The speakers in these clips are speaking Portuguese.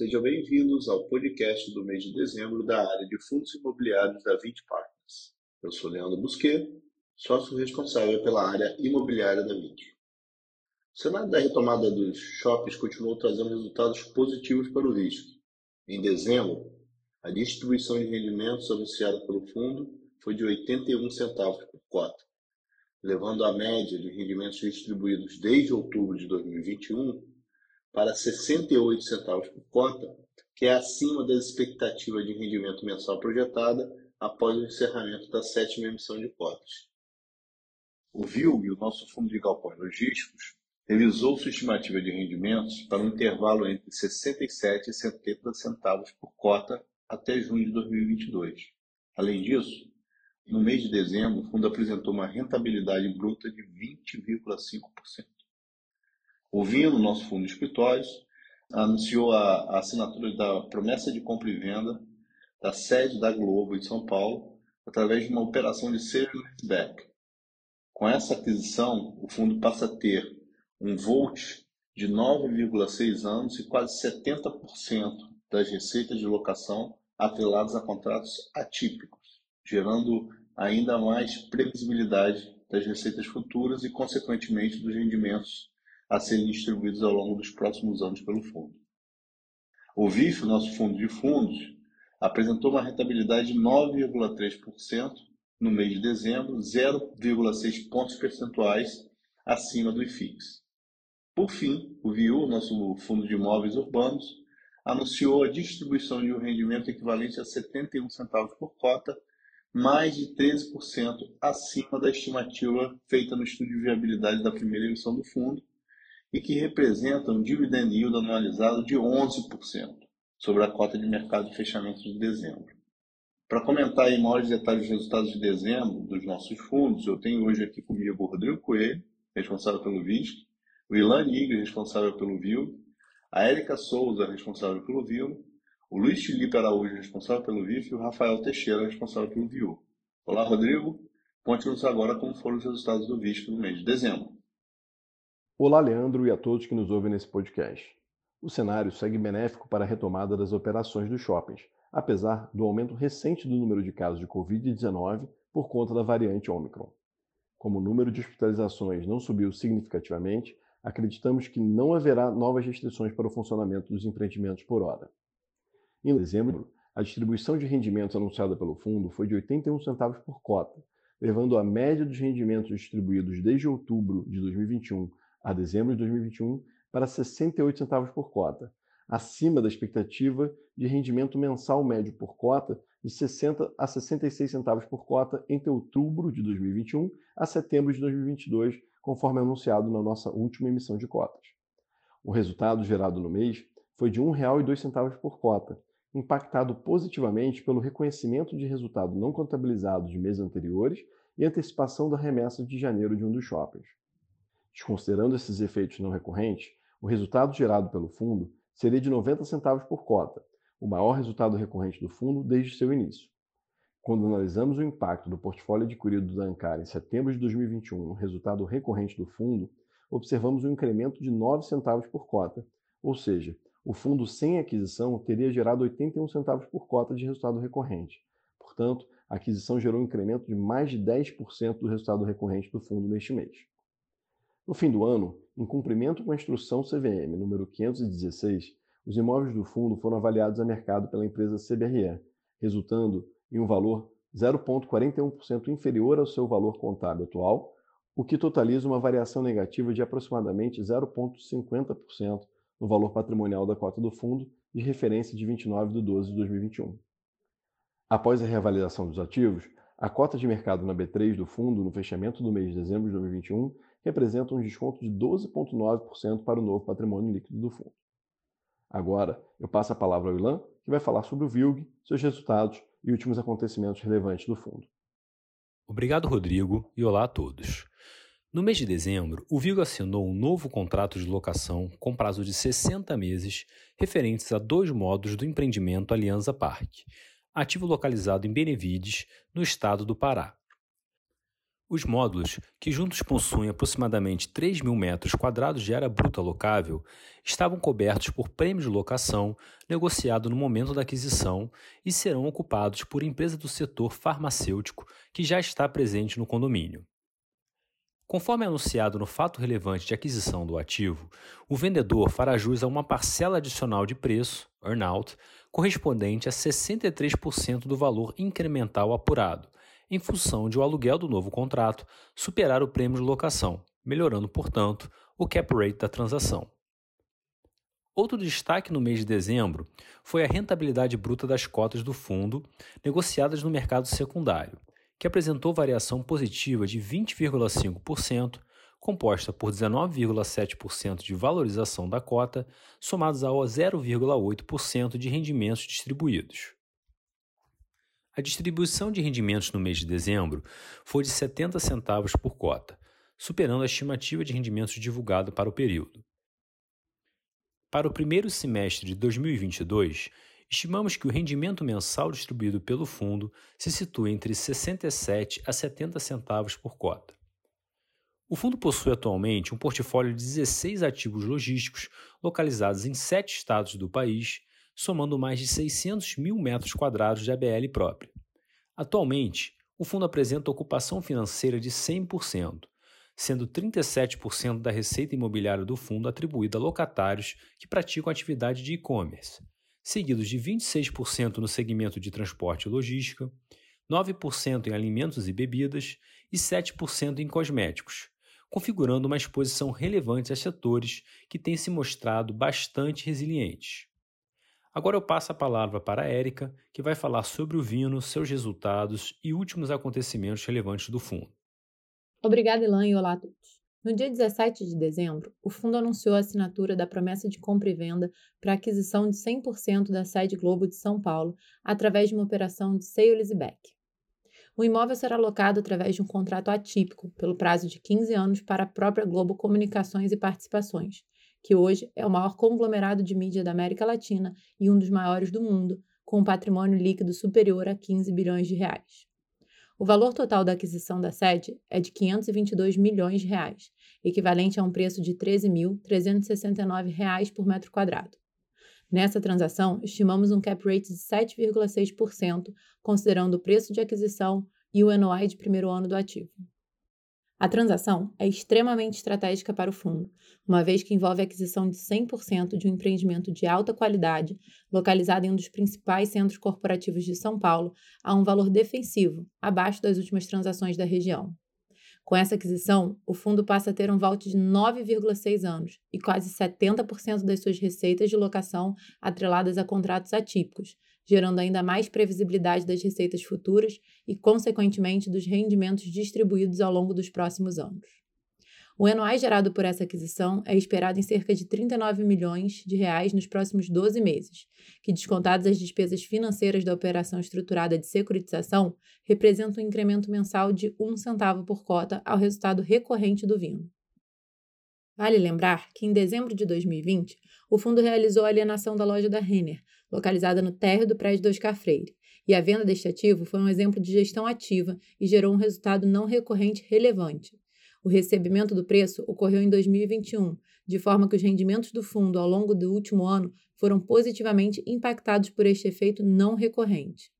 Sejam bem-vindos ao podcast do mês de dezembro da área de fundos imobiliários da 20 Partners. Eu sou Leandro Busquet, sócio responsável pela área imobiliária da 20. O cenário da retomada dos shoppings continuou trazendo resultados positivos para o risco. Em dezembro, a distribuição de rendimentos anunciada pelo fundo foi de 81 centavos por cota, levando a média de rendimentos distribuídos desde outubro de 2021 para 68 centavos por cota, que é acima das expectativas de rendimento mensal projetada após o encerramento da sétima emissão de cotas. O VILG, o nosso fundo de galpões logísticos, revisou sua estimativa de rendimentos para um intervalo entre 67 e 70 centavos por cota até junho de 2022. Além disso, no mês de dezembro, o fundo apresentou uma rentabilidade bruta de 20,5%. O Vino, nosso fundo de escritórios, anunciou a, a assinatura da promessa de compra e venda da sede da Globo em São Paulo através de uma operação de sale back. Com essa aquisição, o fundo passa a ter um volt de 9,6 anos e quase 70% das receitas de locação atreladas a contratos atípicos, gerando ainda mais previsibilidade das receitas futuras e, consequentemente, dos rendimentos a serem distribuídos ao longo dos próximos anos pelo fundo. O VIF, nosso fundo de fundos, apresentou uma rentabilidade de 9,3% no mês de dezembro, 0,6 pontos percentuais acima do IFIX. Por fim, o VIU, nosso fundo de imóveis urbanos, anunciou a distribuição de um rendimento equivalente a 71 centavos por cota, mais de 13% acima da estimativa feita no estudo de viabilidade da primeira emissão do fundo e que representa um dividend yield anualizado de 11% sobre a cota de mercado de fechamento de dezembro. Para comentar em maiores detalhes os resultados de dezembro dos nossos fundos, eu tenho hoje aqui comigo o Rodrigo Coelho, responsável pelo VISC, o Ilan Nigre, responsável pelo VIL, a Érica Souza, responsável pelo VIL, o Luiz Felipe Araújo, responsável pelo VIF, e o Rafael Teixeira, responsável pelo VIU. Olá, Rodrigo. Conte-nos agora como foram os resultados do VISC no mês de dezembro. Olá, Leandro, e a todos que nos ouvem nesse podcast. O cenário segue benéfico para a retomada das operações dos shoppings, apesar do aumento recente do número de casos de Covid-19 por conta da variante Omicron. Como o número de hospitalizações não subiu significativamente, acreditamos que não haverá novas restrições para o funcionamento dos empreendimentos por hora. Em dezembro, a distribuição de rendimentos anunciada pelo fundo foi de 81 centavos por cota, levando a média dos rendimentos distribuídos desde outubro de 2021 a dezembro de 2021 para 68 centavos por cota, acima da expectativa de rendimento mensal médio por cota de 60 a 66 centavos por cota entre outubro de 2021 a setembro de 2022, conforme anunciado na nossa última emissão de cotas. O resultado gerado no mês foi de R$ 1,02 por cota, impactado positivamente pelo reconhecimento de resultado não contabilizado de meses anteriores e antecipação da remessa de janeiro de um dos shoppings. Desconsiderando esses efeitos não recorrentes, o resultado gerado pelo fundo seria de 90 centavos por cota, o maior resultado recorrente do fundo desde seu início. Quando analisamos o impacto do portfólio adquirido da Ancar em setembro de 2021 no resultado recorrente do fundo, observamos um incremento de 9 centavos por cota, ou seja, o fundo sem aquisição teria gerado 81 centavos por cota de resultado recorrente. Portanto, a aquisição gerou um incremento de mais de 10% do resultado recorrente do fundo neste mês. No fim do ano, em cumprimento com a instrução CVM número 516, os imóveis do fundo foram avaliados a mercado pela empresa CBRE, resultando em um valor 0,41% inferior ao seu valor contábil atual, o que totaliza uma variação negativa de aproximadamente 0,50% no valor patrimonial da cota do fundo, de referência de 29 de 12 de 2021. Após a reavaliação dos ativos, a cota de mercado na B3 do fundo no fechamento do mês de dezembro de 2021 representa um desconto de 12,9% para o novo patrimônio líquido do fundo. Agora, eu passo a palavra ao Ilan, que vai falar sobre o VILG, seus resultados e últimos acontecimentos relevantes do fundo. Obrigado, Rodrigo, e olá a todos. No mês de dezembro, o VILG assinou um novo contrato de locação com prazo de 60 meses, referentes a dois modos do empreendimento Aliança Parque, ativo localizado em Benevides, no estado do Pará. Os módulos, que juntos possuem aproximadamente 3 mil metros quadrados de área bruta locável, estavam cobertos por prêmio de locação negociado no momento da aquisição e serão ocupados por empresa do setor farmacêutico que já está presente no condomínio. Conforme anunciado no fato relevante de aquisição do ativo, o vendedor fará jus a uma parcela adicional de preço, earnout, correspondente a 63% do valor incremental apurado em função de o aluguel do novo contrato superar o prêmio de locação, melhorando, portanto, o cap rate da transação. Outro destaque no mês de dezembro foi a rentabilidade bruta das cotas do fundo negociadas no mercado secundário, que apresentou variação positiva de 20,5%, composta por 19,7% de valorização da cota, somados a 0,8% de rendimentos distribuídos. A distribuição de rendimentos no mês de dezembro foi de 70 centavos por cota, superando a estimativa de rendimentos divulgada para o período. Para o primeiro semestre de 2022, estimamos que o rendimento mensal distribuído pelo fundo se situa entre 67 a 70 centavos por cota. O fundo possui atualmente um portfólio de 16 ativos logísticos localizados em sete estados do país somando mais de 600 mil metros quadrados de ABL própria. Atualmente, o fundo apresenta ocupação financeira de 100%, sendo 37% da receita imobiliária do fundo atribuída a locatários que praticam atividade de e-commerce, seguidos de 26% no segmento de transporte e logística, 9% em alimentos e bebidas e 7% em cosméticos, configurando uma exposição relevante a setores que têm se mostrado bastante resilientes. Agora eu passo a palavra para a Érica, que vai falar sobre o Vino, seus resultados e últimos acontecimentos relevantes do fundo. Obrigada, Ilan, e olá a todos. No dia 17 de dezembro, o fundo anunciou a assinatura da promessa de compra e venda para aquisição de 100% da sede Globo de São Paulo através de uma operação de sale leaseback. O imóvel será alocado através de um contrato atípico, pelo prazo de 15 anos, para a própria Globo Comunicações e Participações, que hoje é o maior conglomerado de mídia da América Latina e um dos maiores do mundo, com um patrimônio líquido superior a 15 bilhões de reais. O valor total da aquisição da sede é de 522 milhões de reais, equivalente a um preço de R$ 13.369 por metro quadrado. Nessa transação, estimamos um cap rate de 7,6%, considerando o preço de aquisição e o NOI de primeiro ano do ativo. A transação é extremamente estratégica para o fundo, uma vez que envolve a aquisição de 100% de um empreendimento de alta qualidade, localizado em um dos principais centros corporativos de São Paulo, a um valor defensivo, abaixo das últimas transações da região. Com essa aquisição, o fundo passa a ter um vault de 9,6 anos e quase 70% das suas receitas de locação atreladas a contratos atípicos, gerando ainda mais previsibilidade das receitas futuras e, consequentemente, dos rendimentos distribuídos ao longo dos próximos anos. O NOI gerado por essa aquisição é esperado em cerca de 39 milhões de reais nos próximos 12 meses, que, descontadas as despesas financeiras da operação estruturada de securitização, representa um incremento mensal de um centavo por cota ao resultado recorrente do vinho. Vale lembrar que, em dezembro de 2020, o fundo realizou a alienação da loja da Renner, localizada no térreo do prédio do Oscar Freire, e a venda deste ativo foi um exemplo de gestão ativa e gerou um resultado não recorrente relevante. O recebimento do preço ocorreu em 2021, de forma que os rendimentos do fundo ao longo do último ano foram positivamente impactados por este efeito não recorrente.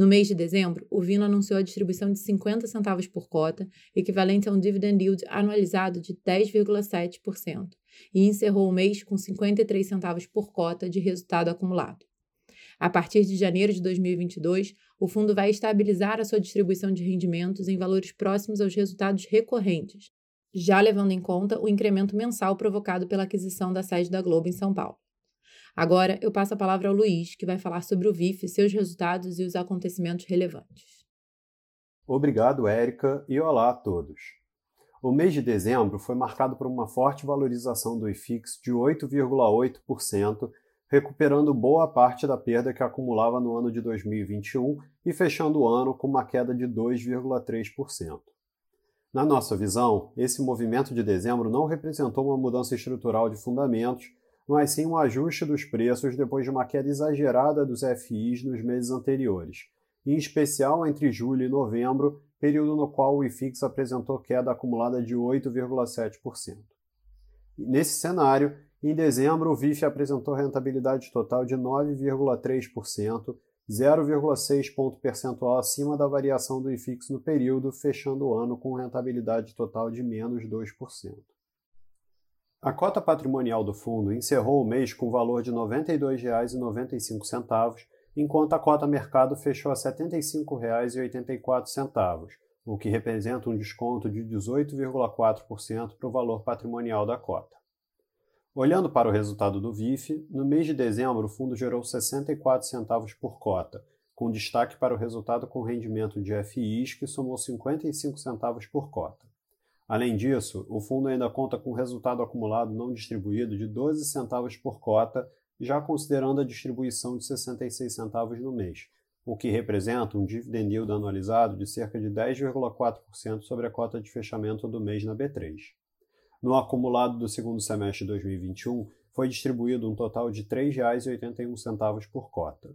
No mês de dezembro, o Vino anunciou a distribuição de 50 centavos por cota, equivalente a um dividend yield anualizado de 10,7%, e encerrou o mês com 53 centavos por cota de resultado acumulado. A partir de janeiro de 2022, o fundo vai estabilizar a sua distribuição de rendimentos em valores próximos aos resultados recorrentes, já levando em conta o incremento mensal provocado pela aquisição da sede da Globo em São Paulo. Agora eu passo a palavra ao Luiz, que vai falar sobre o VIF, seus resultados e os acontecimentos relevantes. Obrigado, Érica, e olá a todos. O mês de dezembro foi marcado por uma forte valorização do IFIX de 8,8%, recuperando boa parte da perda que acumulava no ano de 2021 e fechando o ano com uma queda de 2,3%. Na nossa visão, esse movimento de dezembro não representou uma mudança estrutural de fundamentos, mas sim um ajuste dos preços depois de uma queda exagerada dos FIs nos meses anteriores, em especial entre julho e novembro, período no qual o IFIX apresentou queda acumulada de 8,7%. Nesse cenário, em dezembro, o VIF apresentou rentabilidade total de 9,3%, 0,6 ponto percentual acima da variação do IFIX no período, fechando o ano com rentabilidade total de menos 2%. A cota patrimonial do fundo encerrou o mês com valor de R$ 92,95, enquanto a cota mercado fechou a R$ 75,84, o que representa um desconto de 18,4% para o valor patrimonial da cota. Olhando para o resultado do VIF, no mês de dezembro o fundo gerou 64 centavos por cota, com destaque para o resultado com rendimento de FIs, que somou 55 centavos por cota. Além disso, o fundo ainda conta com resultado acumulado não distribuído de 12 centavos por cota, já considerando a distribuição de 66 centavos no mês, o que representa um dividend yield anualizado de cerca de 10,4% sobre a cota de fechamento do mês na B3. No acumulado do segundo semestre de 2021, foi distribuído um total de R$ 3,81 por cota.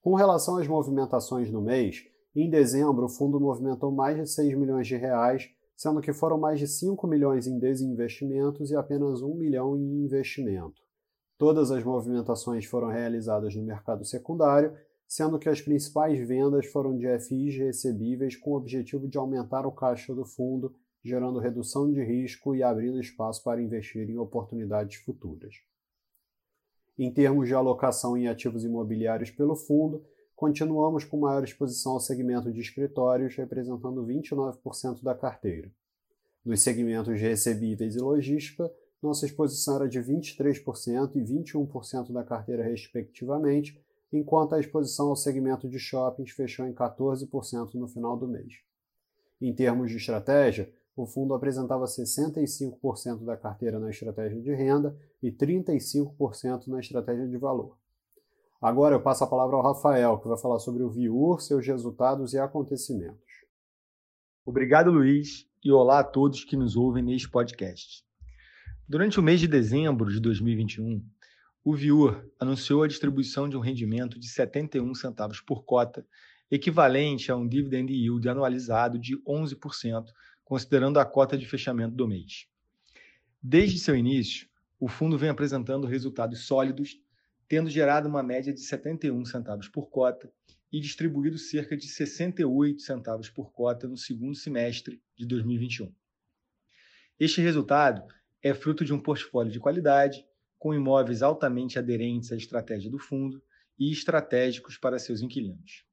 Com relação às movimentações no mês, em dezembro o fundo movimentou mais de 6 milhões de reais sendo que foram mais de 5 milhões em desinvestimentos e apenas 1 milhão em investimento. Todas as movimentações foram realizadas no mercado secundário, sendo que as principais vendas foram de FIs recebíveis com o objetivo de aumentar o caixa do fundo, gerando redução de risco e abrindo espaço para investir em oportunidades futuras. Em termos de alocação em ativos imobiliários pelo fundo, continuamos com maior exposição ao segmento de escritórios, representando 29% da carteira. Nos segmentos de recebíveis e logística, nossa exposição era de 23% e 21% da carteira, respectivamente, enquanto a exposição ao segmento de shoppings fechou em 14% no final do mês. Em termos de estratégia, o fundo apresentava 65% da carteira na estratégia de renda e 35% na estratégia de valor. Agora eu passo a palavra ao Rafael, que vai falar sobre o Viur, seus resultados e acontecimentos. Obrigado, Luiz, e olá a todos que nos ouvem neste podcast. Durante o mês de dezembro de 2021, o Viur anunciou a distribuição de um rendimento de 71 centavos por cota, equivalente a um dividend yield anualizado de 11%, considerando a cota de fechamento do mês. Desde seu início, o fundo vem apresentando resultados sólidos tendo gerado uma média de 71 centavos por cota e distribuído cerca de 68 centavos por cota no segundo semestre de 2021. Este resultado é fruto de um portfólio de qualidade, com imóveis altamente aderentes à estratégia do fundo e estratégicos para seus inquilinos.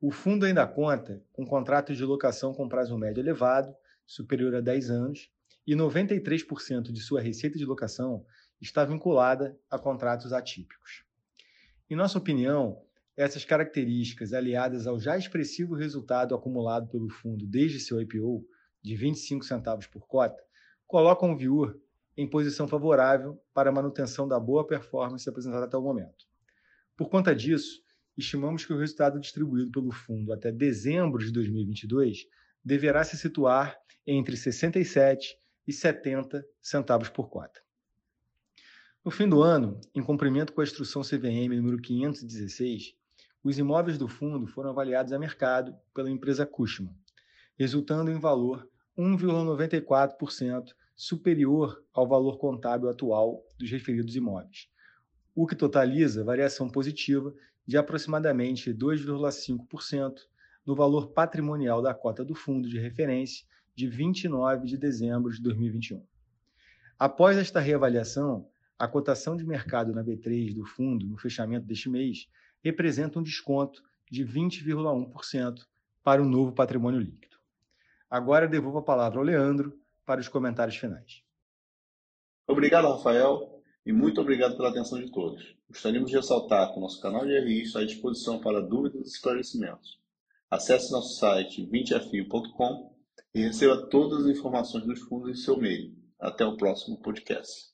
O fundo ainda conta com contratos de locação com prazo médio elevado, superior a 10 anos, e 93% de sua receita de locação está vinculada a contratos atípicos. Em nossa opinião, essas características, aliadas ao já expressivo resultado acumulado pelo fundo desde seu IPO, de 25 centavos por cota, colocam o Viur em posição favorável para a manutenção da boa performance apresentada até o momento. Por conta disso, estimamos que o resultado distribuído pelo fundo até dezembro de 2022 deverá se situar entre 67 e 70 centavos por cota. No fim do ano, em cumprimento com a instrução CVM número 516, os imóveis do fundo foram avaliados a mercado pela empresa Cushman, resultando em valor 1,94% superior ao valor contábil atual dos referidos imóveis, o que totaliza variação positiva de aproximadamente 2,5% no valor patrimonial da cota do fundo de referência de 29 de dezembro de 2021. Após esta reavaliação, a cotação de mercado na B3 do fundo no fechamento deste mês representa um desconto de 20,1% para o novo patrimônio líquido. Agora devolvo a palavra ao Leandro para os comentários finais. Obrigado, Rafael, e muito obrigado pela atenção de todos. Gostaríamos de ressaltar que o nosso canal de RI está à disposição para dúvidas e esclarecimentos. Acesse nosso site 20fio.com e receba todas as informações dos fundos em seu e-mail. Até o próximo podcast.